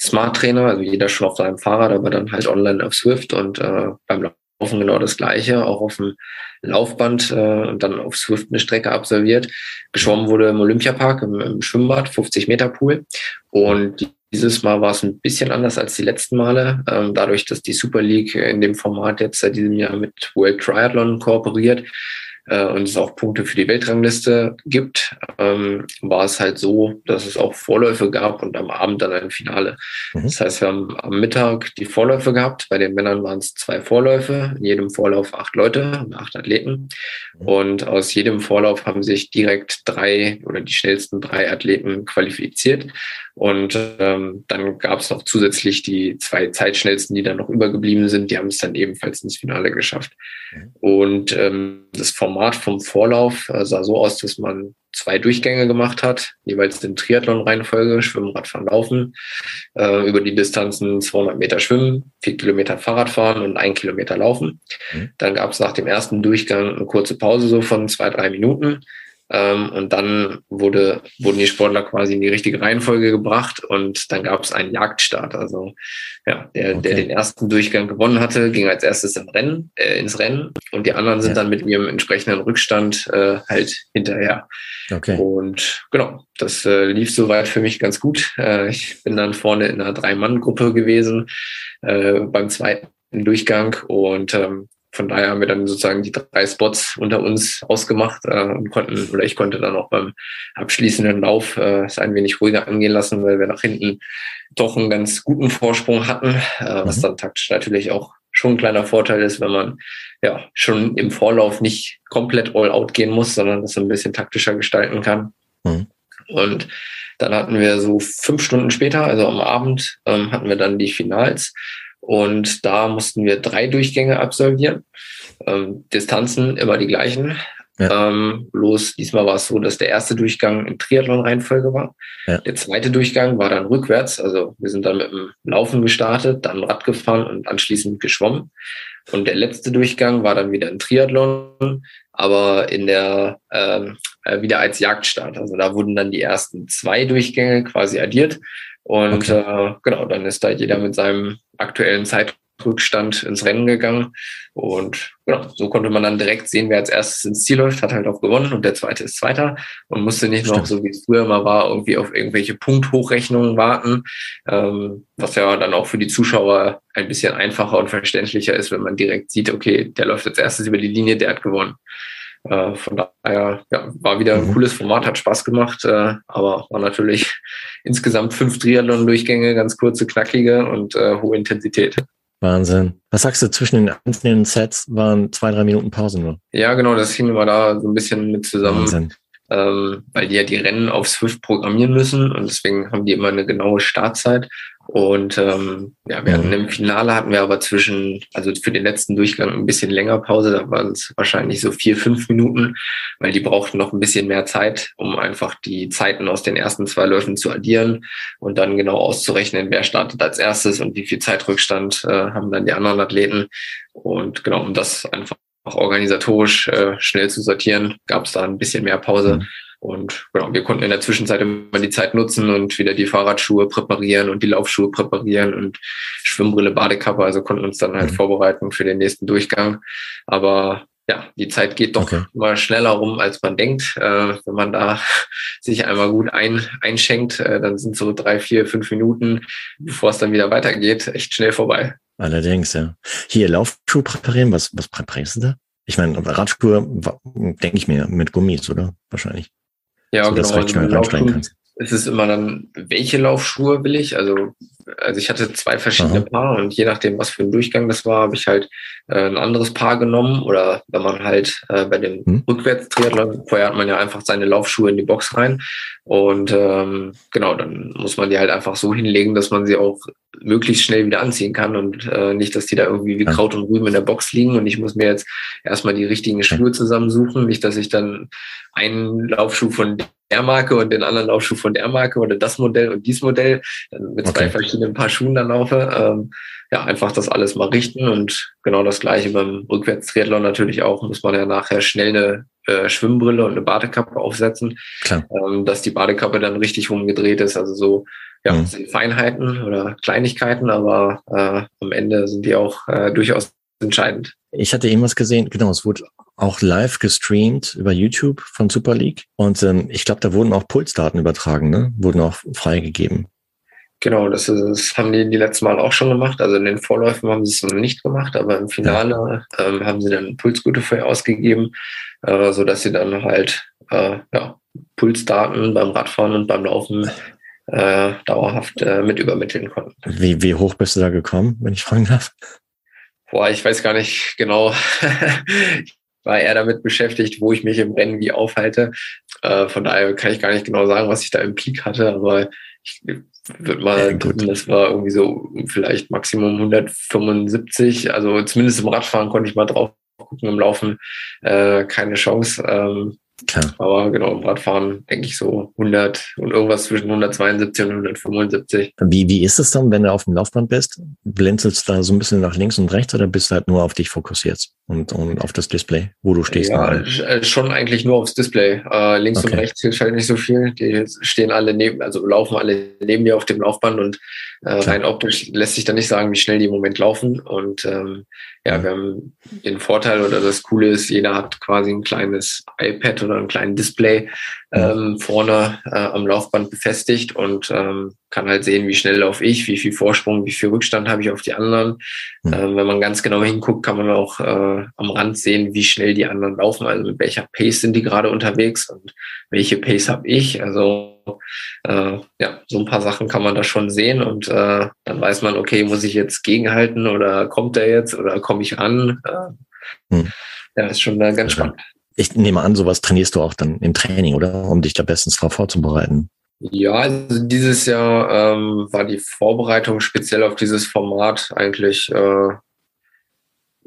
Smart Trainer, also jeder schon auf seinem Fahrrad, aber dann halt online auf Swift und äh, beim Laufen genau das Gleiche, auch auf dem Laufband äh, und dann auf Swift eine Strecke absolviert. Geschwommen wurde im Olympiapark, im, im Schwimmbad, 50 Meter Pool. Und dieses Mal war es ein bisschen anders als die letzten Male. Ähm, dadurch, dass die Super League in dem Format jetzt seit diesem Jahr mit World Triathlon kooperiert, äh, und es auch Punkte für die Weltrangliste gibt, ähm, war es halt so, dass es auch Vorläufe gab und am Abend dann ein Finale. Mhm. Das heißt, wir haben am Mittag die Vorläufe gehabt. Bei den Männern waren es zwei Vorläufe, in jedem Vorlauf acht Leute, acht Athleten. Mhm. Und aus jedem Vorlauf haben sich direkt drei oder die schnellsten drei Athleten qualifiziert. Und ähm, dann gab es noch zusätzlich die zwei Zeitschnellsten, die dann noch übergeblieben sind. Die haben es dann ebenfalls ins Finale geschafft. Mhm. Und ähm, das Format vom Vorlauf äh, sah so aus, dass man zwei Durchgänge gemacht hat, jeweils in Triathlon-Reihenfolge, Schwimmen, Radfahren, Laufen, äh, über die Distanzen 200 Meter Schwimmen, vier Kilometer Fahrradfahren und ein Kilometer Laufen. Mhm. Dann gab es nach dem ersten Durchgang eine kurze Pause so von zwei, drei Minuten. Ähm, und dann wurde, wurden die Sportler quasi in die richtige Reihenfolge gebracht und dann gab es einen Jagdstart. Also ja, der, okay. der den ersten Durchgang gewonnen hatte, ging als erstes im Rennen, äh, ins Rennen und die anderen sind ja. dann mit ihrem entsprechenden Rückstand äh, halt hinterher. Okay. Und genau, das äh, lief soweit für mich ganz gut. Äh, ich bin dann vorne in einer Drei-Mann-Gruppe gewesen äh, beim zweiten Durchgang und ähm, von daher haben wir dann sozusagen die drei Spots unter uns ausgemacht äh, und konnten, oder ich konnte dann auch beim abschließenden Lauf äh, es ein wenig ruhiger angehen lassen, weil wir nach hinten doch einen ganz guten Vorsprung hatten, äh, was mhm. dann taktisch natürlich auch schon ein kleiner Vorteil ist, wenn man ja schon im Vorlauf nicht komplett all out gehen muss, sondern das ein bisschen taktischer gestalten kann. Mhm. Und dann hatten wir so fünf Stunden später, also am Abend, ähm, hatten wir dann die Finals. Und da mussten wir drei Durchgänge absolvieren. Ähm, Distanzen immer die gleichen. Ja. Ähm, bloß diesmal war es so, dass der erste Durchgang in Triathlon-Reihenfolge war. Ja. Der zweite Durchgang war dann rückwärts. Also wir sind dann mit dem Laufen gestartet, dann Rad gefahren und anschließend geschwommen. Und der letzte Durchgang war dann wieder in Triathlon, aber in der ähm, äh, wieder als Jagdstart. Also da wurden dann die ersten zwei Durchgänge quasi addiert und okay. äh, genau, dann ist da jeder mit seinem aktuellen Zeitrückstand ins Rennen gegangen. Und genau, so konnte man dann direkt sehen, wer als erstes ins Ziel läuft, hat halt auch gewonnen und der zweite ist zweiter und musste nicht Stimmt. noch, so wie es früher mal war, irgendwie auf irgendwelche Punkthochrechnungen warten, ähm, was ja dann auch für die Zuschauer ein bisschen einfacher und verständlicher ist, wenn man direkt sieht, okay, der läuft als erstes über die Linie, der hat gewonnen. Äh, von daher ja, war wieder ein mhm. cooles Format, hat Spaß gemacht, äh, aber war natürlich insgesamt fünf Triathlon-Durchgänge, ganz kurze, knackige und äh, hohe Intensität. Wahnsinn. Was sagst du, zwischen den einzelnen Sets waren zwei, drei Minuten Pause nur? Ja, genau, das hing immer da so ein bisschen mit zusammen. Wahnsinn. Ähm, weil die ja die Rennen auf Swift programmieren müssen und deswegen haben die immer eine genaue Startzeit. Und ähm, ja, wir hatten mhm. im Finale hatten wir aber zwischen, also für den letzten Durchgang ein bisschen länger Pause, da waren es wahrscheinlich so vier, fünf Minuten, weil die brauchten noch ein bisschen mehr Zeit, um einfach die Zeiten aus den ersten zwei Läufen zu addieren und dann genau auszurechnen, wer startet als erstes und wie viel Zeitrückstand äh, haben dann die anderen Athleten. Und genau, um das einfach auch organisatorisch äh, schnell zu sortieren, gab es da ein bisschen mehr Pause. Mhm. Und genau, wir konnten in der Zwischenzeit immer die Zeit nutzen und wieder die Fahrradschuhe präparieren und die Laufschuhe präparieren und Schwimmbrille, Badekappe, also konnten uns dann halt mhm. vorbereiten für den nächsten Durchgang. Aber ja, die Zeit geht doch okay. mal schneller rum, als man denkt. Äh, wenn man da sich einmal gut ein, einschenkt, äh, dann sind so drei, vier, fünf Minuten, bevor es dann wieder weitergeht, echt schnell vorbei. Allerdings, ja. Hier Laufschuhe präparieren, was, was präparierst du da? Ich meine, Radschuhe, denke ich mir, mit Gummis, oder? Wahrscheinlich. Ja, so, genau. Also Laufschuhe, es ist immer dann, welche Laufschuhe will ich? Also, also ich hatte zwei verschiedene Aha. Paar und je nachdem, was für ein Durchgang das war, habe ich halt äh, ein anderes Paar genommen. Oder wenn man halt äh, bei dem hm. Rückwärtstriathlon, vorher hat man ja einfach seine Laufschuhe in die Box rein. Und ähm, genau, dann muss man die halt einfach so hinlegen, dass man sie auch möglichst schnell wieder anziehen kann und äh, nicht, dass die da irgendwie wie Kraut und Rüben in der Box liegen und ich muss mir jetzt erstmal die richtigen Schuhe zusammensuchen, nicht, dass ich dann einen Laufschuh von der Marke und den anderen Laufschuh von der Marke oder das Modell und dies Modell, mit okay. zwei verschiedenen Paar Schuhen dann laufe. Ähm, ja, einfach das alles mal richten und genau das gleiche beim Rückwärtstriathlon natürlich auch, muss man ja nachher schnell eine äh, Schwimmbrille und eine Badekappe aufsetzen, ähm, dass die Badekappe dann richtig rumgedreht ist. Also so ja, mhm. sind Feinheiten oder Kleinigkeiten, aber äh, am Ende sind die auch äh, durchaus entscheidend. Ich hatte irgendwas gesehen, genau, es wurde auch live gestreamt über YouTube von Super League und ähm, ich glaube, da wurden auch Pulsdaten übertragen, ne? wurden auch freigegeben. Genau, das, ist, das haben die die letzten Mal auch schon gemacht. Also in den Vorläufen haben sie es noch nicht gemacht, aber im Finale ja. ähm, haben sie dann Pulsgute für ausgegeben, äh, so dass sie dann halt äh, ja, Pulsdaten beim Radfahren und beim Laufen äh, dauerhaft äh, mit übermitteln konnten. Wie, wie hoch bist du da gekommen, wenn ich fragen darf? Boah, ich weiß gar nicht genau. ich war eher damit beschäftigt, wo ich mich im Rennen wie aufhalte. Äh, von daher kann ich gar nicht genau sagen, was ich da im Peak hatte, aber ich würde mal, ja, das war irgendwie so vielleicht Maximum 175. Also zumindest im Radfahren konnte ich mal drauf gucken, im Laufen äh, keine Chance. Ähm, Klar. Aber genau, im Radfahren denke ich so 100 und irgendwas zwischen 172 und 175. Wie, wie ist es dann, wenn du auf dem Laufband bist? Blinzelst du da so ein bisschen nach links und rechts oder bist du halt nur auf dich fokussiert und, und auf das Display, wo du stehst? Ja, äh, schon eigentlich nur aufs Display. Äh, links okay. und rechts hilft halt nicht so viel. Die stehen alle neben, also laufen alle neben dir auf dem Laufband und äh, rein optisch lässt sich da nicht sagen, wie schnell die im Moment laufen. Und ähm, ja, wir haben den Vorteil oder das Coole ist, jeder hat quasi ein kleines iPad oder ein kleines Display ähm, vorne äh, am Laufband befestigt und ähm, kann halt sehen, wie schnell laufe ich, wie viel Vorsprung, wie viel Rückstand habe ich auf die anderen. Mhm. Ähm, wenn man ganz genau hinguckt, kann man auch äh, am Rand sehen, wie schnell die anderen laufen, also mit welcher Pace sind die gerade unterwegs und welche Pace habe ich. Also äh, ja, so ein paar Sachen kann man da schon sehen und äh, dann weiß man, okay, muss ich jetzt gegenhalten oder kommt der jetzt oder komme ich ran? Äh, mhm. Ja, ist schon äh, ganz spannend. Ich nehme an, sowas trainierst du auch dann im Training, oder? Um dich da bestens darauf vorzubereiten. Ja, also dieses Jahr ähm, war die Vorbereitung speziell auf dieses Format eigentlich äh,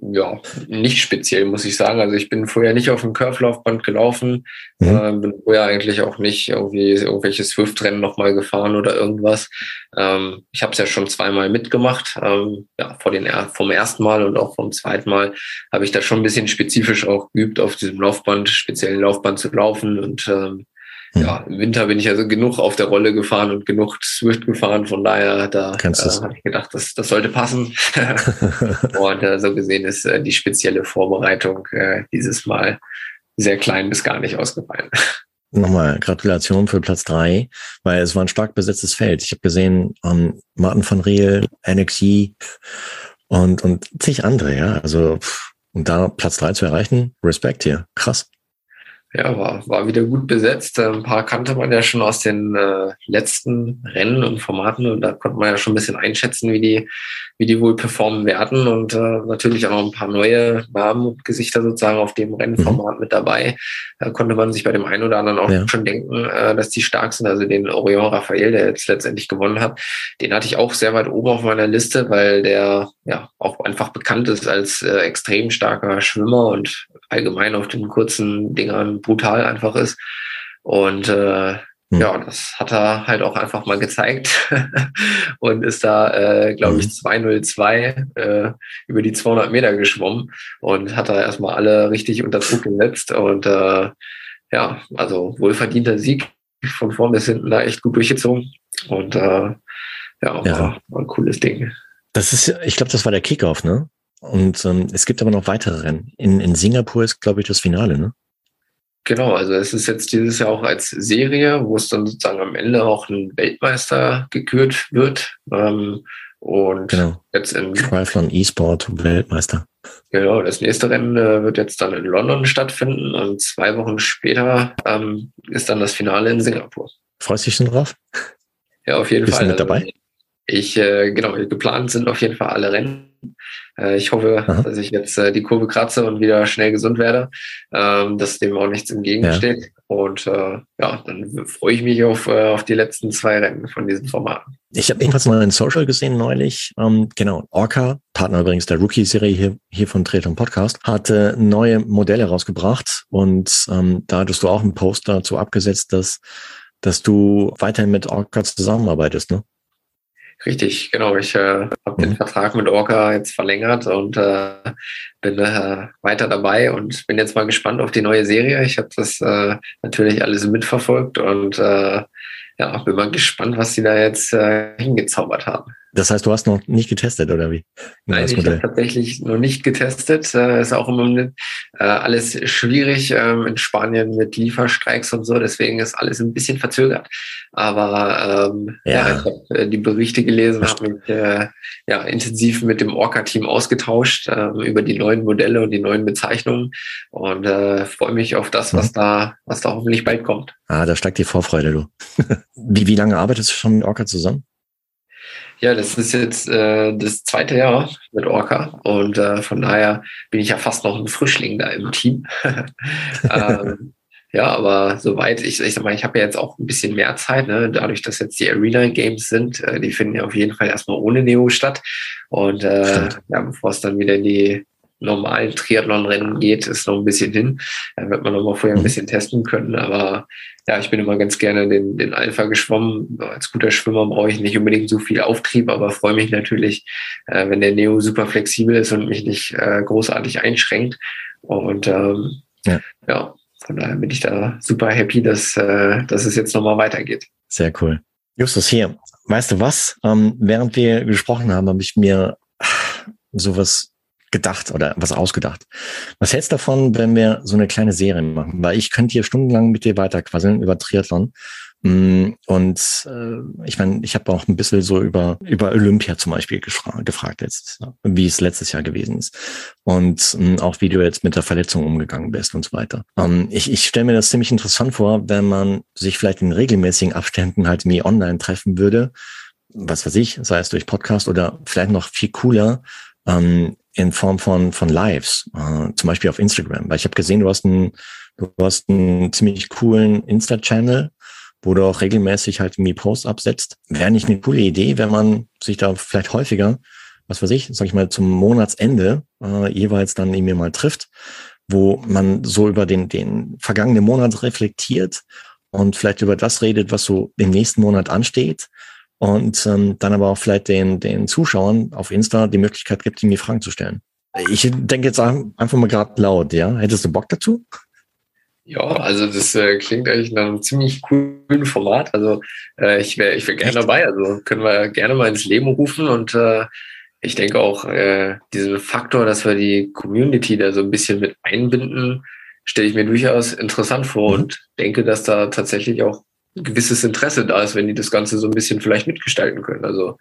ja, nicht speziell, muss ich sagen. Also ich bin vorher nicht auf dem Curve-Laufband gelaufen, mhm. äh, bin vorher eigentlich auch nicht irgendwie irgendwelche Swift-Rennen nochmal gefahren oder irgendwas. Ähm, ich habe es ja schon zweimal mitgemacht, ähm, ja, vor den, vom ersten Mal und auch vom zweiten Mal habe ich da schon ein bisschen spezifisch auch geübt, auf diesem Laufband, speziellen Laufband zu laufen und ähm, ja, im Winter bin ich also genug auf der Rolle gefahren und genug Swift gefahren. Von daher, da äh, habe ich gedacht, das, das sollte passen. und äh, so gesehen ist äh, die spezielle Vorbereitung äh, dieses Mal sehr klein bis gar nicht ausgefallen. Nochmal Gratulation für Platz drei, weil es war ein stark besetztes Feld. Ich habe gesehen, ähm, Martin van Riel, NXI und, und zig andere, ja. Also, und da Platz drei zu erreichen, Respekt hier. Krass. Ja, war, war wieder gut besetzt. Ein paar kannte man ja schon aus den äh, letzten Rennen und Formaten und da konnte man ja schon ein bisschen einschätzen, wie die, wie die wohl performen werden und äh, natürlich auch ein paar neue Namen und Gesichter sozusagen auf dem Rennformat mhm. mit dabei. Da konnte man sich bei dem einen oder anderen auch ja. schon denken, äh, dass die stark sind. Also den Orion Raphael, der jetzt letztendlich gewonnen hat, den hatte ich auch sehr weit oben auf meiner Liste, weil der ja auch einfach bekannt ist als äh, extrem starker Schwimmer und allgemein auf den kurzen Dingern brutal einfach ist. Und äh, hm. ja, das hat er halt auch einfach mal gezeigt und ist da, äh, glaube ich, 202 hm. äh, über die 200 Meter geschwommen und hat da erstmal alle richtig unter Druck gesetzt. Und äh, ja, also wohlverdienter Sieg von vorn bis hinten da echt gut durchgezogen. Und äh, ja, ja. War, war ein cooles Ding. Das ist, ich glaube, das war der Kickoff, ne? Und ähm, es gibt aber noch weitere Rennen. In, in Singapur ist, glaube ich, das Finale, ne? Genau, also es ist jetzt dieses Jahr auch als Serie, wo es dann sozusagen am Ende auch ein Weltmeister gekürt wird. Ähm, und genau. jetzt in Triathlon E-Sport Weltmeister. Genau, das nächste Rennen äh, wird jetzt dann in London stattfinden und zwei Wochen später ähm, ist dann das Finale in Singapur. Freust du dich schon drauf? Ja, auf jeden Bist Fall. Du mit dabei? Ich, äh, genau, geplant sind auf jeden Fall alle Rennen. Äh, ich hoffe, Aha. dass ich jetzt äh, die Kurve kratze und wieder schnell gesund werde, ähm, dass dem auch nichts entgegensteht. Ja. Und äh, ja, dann freue ich mich auf, äh, auf die letzten zwei Rennen von diesem Format. Ich habe irgendwas mal in Social gesehen neulich. Ähm, genau, Orca, Partner übrigens der Rookie-Serie hier, hier von Treton Podcast, hatte neue Modelle rausgebracht und ähm, da hattest du auch einen Post dazu abgesetzt, dass, dass du weiterhin mit Orca zusammenarbeitest, ne? Richtig, genau. Ich äh, habe den mhm. Vertrag mit Orca jetzt verlängert und äh, bin äh, weiter dabei und bin jetzt mal gespannt auf die neue Serie. Ich habe das äh, natürlich alles mitverfolgt und äh, ja, bin mal gespannt, was sie da jetzt äh, hingezaubert haben. Das heißt, du hast noch nicht getestet, oder wie? Nein, ich habe tatsächlich noch nicht getestet. Äh, ist auch immer äh, alles schwierig ähm, in Spanien mit Lieferstreiks und so. Deswegen ist alles ein bisschen verzögert. Aber ähm, ja. ja. ich habe äh, die Berichte gelesen, habe mich äh, ja, intensiv mit dem Orca-Team ausgetauscht äh, über die neuen Modelle und die neuen Bezeichnungen und äh, freue mich auf das, was mhm. da, was da hoffentlich bald kommt. Ah, da steigt die Vorfreude, du. wie, wie lange arbeitest du schon mit Orca zusammen? Ja, das ist jetzt äh, das zweite Jahr mit Orca und äh, von daher bin ich ja fast noch ein Frischling da im Team. ähm, ja, aber soweit, ich, ich sag mal, ich habe ja jetzt auch ein bisschen mehr Zeit, ne? dadurch, dass jetzt die Arena Games sind, äh, die finden ja auf jeden Fall erstmal ohne Neo statt. Und äh, ja, bevor es dann wieder in die normalen Triathlon-Rennen geht, ist noch ein bisschen hin. Da wird man noch mal vorher ein mhm. bisschen testen können. Aber ja, ich bin immer ganz gerne den, den Alpha geschwommen. Als guter Schwimmer brauche ich nicht unbedingt so viel Auftrieb, aber freue mich natürlich, äh, wenn der Neo super flexibel ist und mich nicht äh, großartig einschränkt. Und ähm, ja. ja, von daher bin ich da super happy, dass, äh, dass es jetzt nochmal weitergeht. Sehr cool. Justus, hier, weißt du was? Ähm, während wir gesprochen haben, habe ich mir sowas gedacht oder was ausgedacht. Was hältst du davon, wenn wir so eine kleine Serie machen? Weil ich könnte hier stundenlang mit dir weiterquasseln über Triathlon. Mm, und äh, ich meine, ich habe auch ein bisschen so über, über Olympia zum Beispiel gefragt jetzt, wie es letztes Jahr gewesen ist. Und mh, mm, auch wie du jetzt mit der Verletzung umgegangen bist und so weiter. Ähm, ich ich stelle mir das ziemlich interessant vor, wenn man sich vielleicht in regelmäßigen Abständen halt wie online treffen würde, was weiß ich, sei es durch Podcast oder vielleicht noch viel cooler, ähm, in Form von, von Lives, äh, zum Beispiel auf Instagram. Weil ich habe gesehen, du hast einen, du hast einen ziemlich coolen Insta-Channel, wo du auch regelmäßig halt irgendwie Posts absetzt. Wäre nicht eine coole Idee, wenn man sich da vielleicht häufiger, was weiß ich, sag ich mal, zum Monatsende äh, jeweils dann irgendwie mal trifft, wo man so über den, den vergangenen Monat reflektiert und vielleicht über das redet, was so im nächsten Monat ansteht und ähm, dann aber auch vielleicht den, den Zuschauern auf Insta die Möglichkeit gibt, mir Fragen zu stellen. Ich denke jetzt einfach mal gerade laut, ja. Hättest du Bock dazu? Ja, also das äh, klingt eigentlich nach einem ziemlich coolen Format. Also äh, ich wäre ich wär gerne dabei. Also können wir gerne mal ins Leben rufen und äh, ich denke auch äh, diesen Faktor, dass wir die Community da so ein bisschen mit einbinden, stelle ich mir durchaus interessant vor mhm. und denke, dass da tatsächlich auch gewisses Interesse da ist, wenn die das Ganze so ein bisschen vielleicht mitgestalten können. Also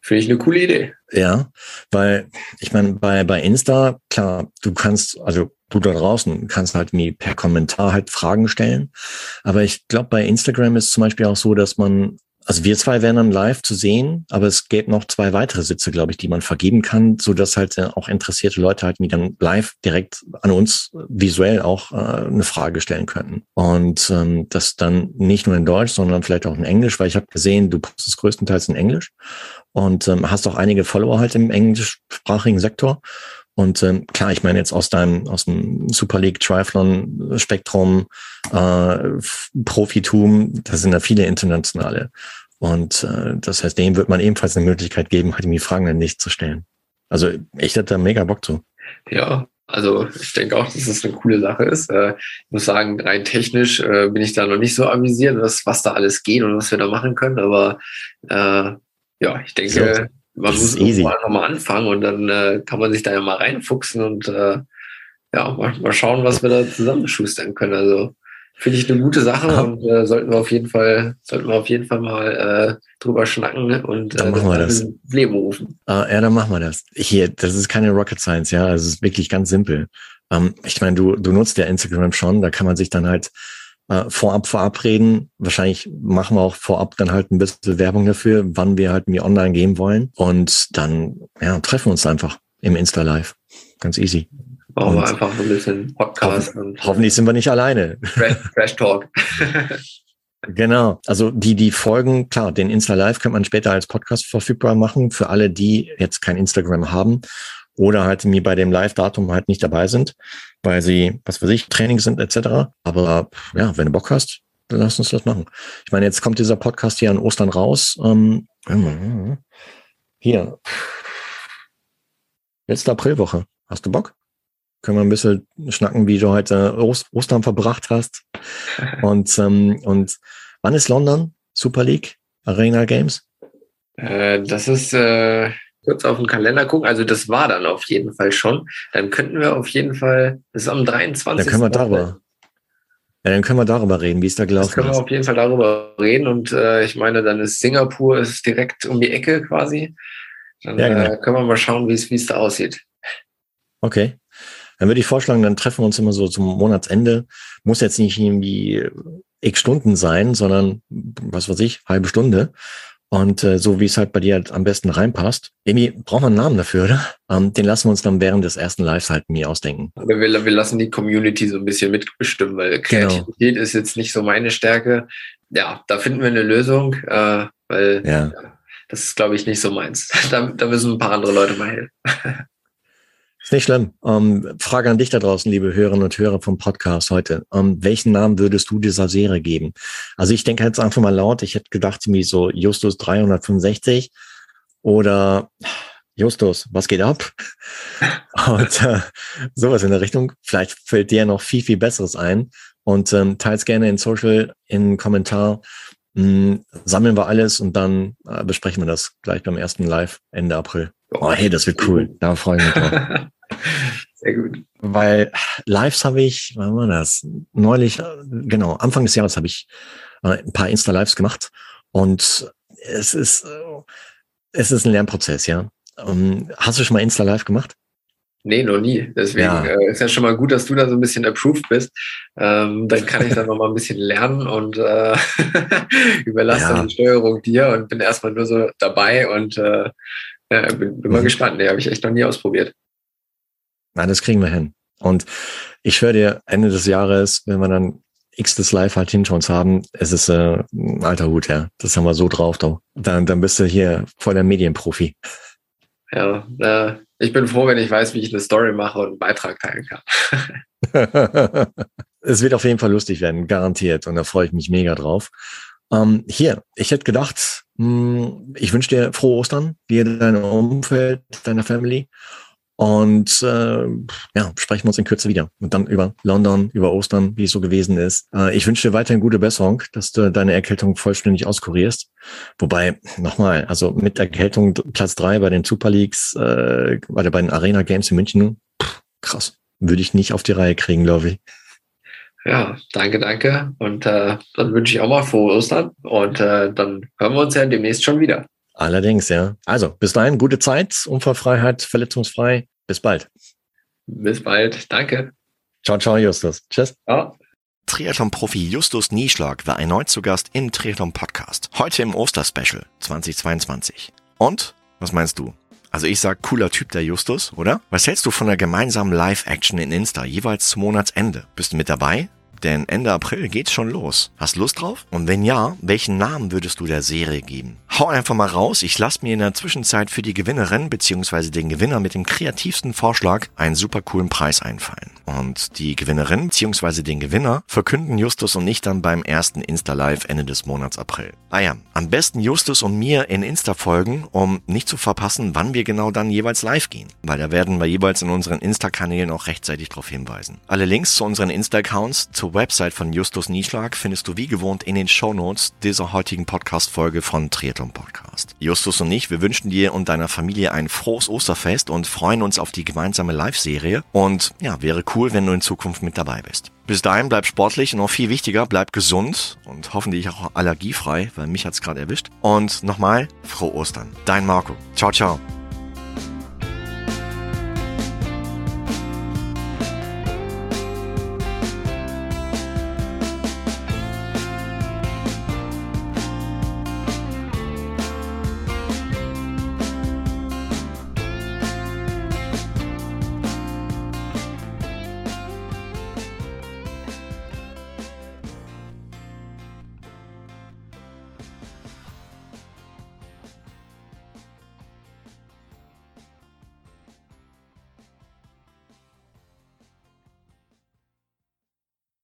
Finde ich eine coole Idee. Ja, weil ich meine, bei, bei Insta, klar, du kannst, also du da draußen kannst halt mir per Kommentar halt Fragen stellen. Aber ich glaube, bei Instagram ist zum Beispiel auch so, dass man also wir zwei wären dann live zu sehen, aber es gäbe noch zwei weitere Sitze, glaube ich, die man vergeben kann, so dass halt äh, auch interessierte Leute halt mir dann live direkt an uns visuell auch äh, eine Frage stellen könnten. Und ähm, das dann nicht nur in Deutsch, sondern vielleicht auch in Englisch, weil ich habe gesehen, du postest größtenteils in Englisch und ähm, hast auch einige Follower halt im englischsprachigen Sektor. Und ähm, klar, ich meine jetzt aus deinem, aus dem Super League Triathlon Spektrum, äh, Profitum, da sind ja viele internationale. Und äh, das heißt, dem wird man ebenfalls eine Möglichkeit geben, halt die Fragen dann nicht zu stellen. Also ich hätte da mega Bock zu. Ja, also ich denke auch, dass das eine coole Sache ist. Äh, ich muss sagen, rein technisch äh, bin ich da noch nicht so amüsiert, was, was da alles geht und was wir da machen können. Aber äh, ja, ich denke, man muss irgendwann nochmal anfangen und dann äh, kann man sich da ja mal reinfuchsen und äh, ja, mal, mal schauen, was wir da zusammenschustern können. Also finde ich eine gute Sache und äh, sollten wir auf jeden Fall, sollten wir auf jeden Fall mal äh, drüber schnacken und äh, dann machen wir das. Leben rufen. Uh, ja, dann machen wir das. Hier, das ist keine Rocket Science, ja, es ist wirklich ganz simpel. Ähm, ich meine, du, du nutzt ja Instagram schon, da kann man sich dann halt äh, vorab verabreden. Wahrscheinlich machen wir auch vorab dann halt ein bisschen Werbung dafür, wann wir halt mir online gehen wollen. Und dann ja, treffen wir uns einfach im Insta Live. Ganz easy. Machen wir einfach ein bisschen Podcast. Ho und, hoffentlich sind wir nicht alleine. Crash Talk. Genau. Also die, die Folgen, klar, den Insta Live könnte man später als Podcast verfügbar machen für alle, die jetzt kein Instagram haben oder halt mir bei dem Live-Datum halt nicht dabei sind, weil sie, was weiß ich, Training sind etc. Aber ja, wenn du Bock hast, dann lass uns das machen. Ich meine, jetzt kommt dieser Podcast hier an Ostern raus. Ähm, hier. Letzte Aprilwoche. Hast du Bock? Können wir ein bisschen schnacken, wie du heute Ost Ostern verbracht hast. Und, ähm, und wann ist London? Super League? Arena Games? Äh, das ist äh, kurz auf den Kalender gucken. Also das war dann auf jeden Fall schon. Dann könnten wir auf jeden Fall, das ist am 23. Dann können wir darüber. Ja, dann können wir darüber reden, wie es da gelaufen ist. Dann können wir auf jeden Fall darüber reden. Und äh, ich meine, dann ist Singapur ist direkt um die Ecke quasi. Dann ja, genau. äh, können wir mal schauen, wie es da aussieht. Okay. Dann würde ich vorschlagen, dann treffen wir uns immer so zum Monatsende. Muss jetzt nicht irgendwie x Stunden sein, sondern was weiß ich, halbe Stunde. Und äh, so wie es halt bei dir halt am besten reinpasst. Emi, braucht man einen Namen dafür, oder? Ähm, den lassen wir uns dann während des ersten Lives halt mir ausdenken. Wir, wir lassen die Community so ein bisschen mitbestimmen, weil genau. Kreativität genau. ist jetzt nicht so meine Stärke. Ja, da finden wir eine Lösung, äh, weil ja. ja das ist, glaube ich, nicht so meins. Da, da müssen ein paar andere Leute mal helfen. Ist nicht schlimm. Ähm, Frage an dich da draußen, liebe Hörerinnen und Hörer vom Podcast heute. Ähm, welchen Namen würdest du dieser Serie geben? Also ich denke jetzt einfach mal laut. Ich hätte gedacht, wie so Justus 365 oder Justus, was geht ab? Und äh, sowas in der Richtung. Vielleicht fällt dir noch viel, viel Besseres ein. Und ähm, teils gerne in Social, in Kommentar. Mh, hm, sammeln wir alles und dann äh, besprechen wir das gleich beim ersten Live Ende April. Oh, hey, das wird cool. Da freue ich mich drauf. Sehr gut. Weil Lives habe ich, wann war das? Neulich, genau, Anfang des Jahres habe ich äh, ein paar Insta-Lives gemacht und es ist, äh, es ist ein Lernprozess, ja. Ähm, hast du schon mal Insta-Live gemacht? Nee, noch nie. Deswegen ja. Äh, ist ja schon mal gut, dass du da so ein bisschen approved bist. Ähm, dann kann ich da noch mal ein bisschen lernen und äh, überlasse ja. dann die Steuerung dir und bin erstmal nur so dabei und äh, bin, bin mal mhm. gespannt. Nee, habe ich echt noch nie ausprobiert. Nein, das kriegen wir hin. Und ich höre dir Ende des Jahres, wenn wir dann X des Live halt hinter uns haben, es ist äh, ein alter Hut, ja. Das haben wir so drauf, doch. Dann, dann bist du hier voll der Medienprofi. Ja, äh, ich bin froh, wenn ich weiß, wie ich eine Story mache und einen Beitrag teilen kann. es wird auf jeden Fall lustig werden, garantiert. Und da freue ich mich mega drauf. Ähm, hier, ich hätte gedacht, mh, hm, ich wünsche dir frohe Ostern, dir, deinem Umfeld, deiner Family. Und äh, ja, sprechen wir uns in Kürze wieder. Und dann über London, über Ostern, wie es so gewesen ist. Äh, ich wünsche dir weiterhin gute Besserung, dass du deine Erkältung vollständig auskurierst. Wobei, nochmal, also mit Erkältung Platz drei bei den Super Leagues, äh, bei den Arena Games in München, pff, krass. Würde ich nicht auf die Reihe kriegen, glaube ich. Ja, danke, danke. Und äh, dann wünsche ich auch mal frohe Ostern. Und äh, dann hören wir uns ja demnächst schon wieder. Allerdings, ja. Also, bis dahin, gute Zeit, Unfallfreiheit, verletzungsfrei. Bis bald. Bis bald. Danke. Ciao, ciao, Justus. Tschüss. Ciao. Triathlon-Profi Justus Nieschlag war erneut zu Gast im Triathlon-Podcast. Heute im Osterspecial 2022. Und, was meinst du? Also ich sag, cooler Typ der Justus, oder? Was hältst du von der gemeinsamen Live-Action in Insta, jeweils zum Monatsende? Bist du mit dabei? Denn Ende April geht's schon los. Hast Lust drauf? Und wenn ja, welchen Namen würdest du der Serie geben? Hau einfach mal raus. Ich lasse mir in der Zwischenzeit für die Gewinnerin bzw. den Gewinner mit dem kreativsten Vorschlag einen super coolen Preis einfallen. Und die Gewinnerin bzw. den Gewinner verkünden Justus und ich dann beim ersten Insta-Live Ende des Monats April. Ah ja, am besten Justus und mir in Insta folgen, um nicht zu verpassen, wann wir genau dann jeweils live gehen. Weil da werden wir jeweils in unseren Insta-Kanälen auch rechtzeitig darauf hinweisen. Alle Links zu unseren Insta-Accounts, zu zur Website von Justus Nieschlag findest du wie gewohnt in den Shownotes dieser heutigen Podcast-Folge von Triathlon Podcast. Justus und ich, wir wünschen dir und deiner Familie ein frohes Osterfest und freuen uns auf die gemeinsame Live-Serie. Und ja, wäre cool, wenn du in Zukunft mit dabei bist. Bis dahin bleib sportlich und noch viel wichtiger, bleib gesund und hoffentlich auch allergiefrei, weil mich hat's gerade erwischt. Und nochmal, frohe Ostern. Dein Marco. Ciao, ciao.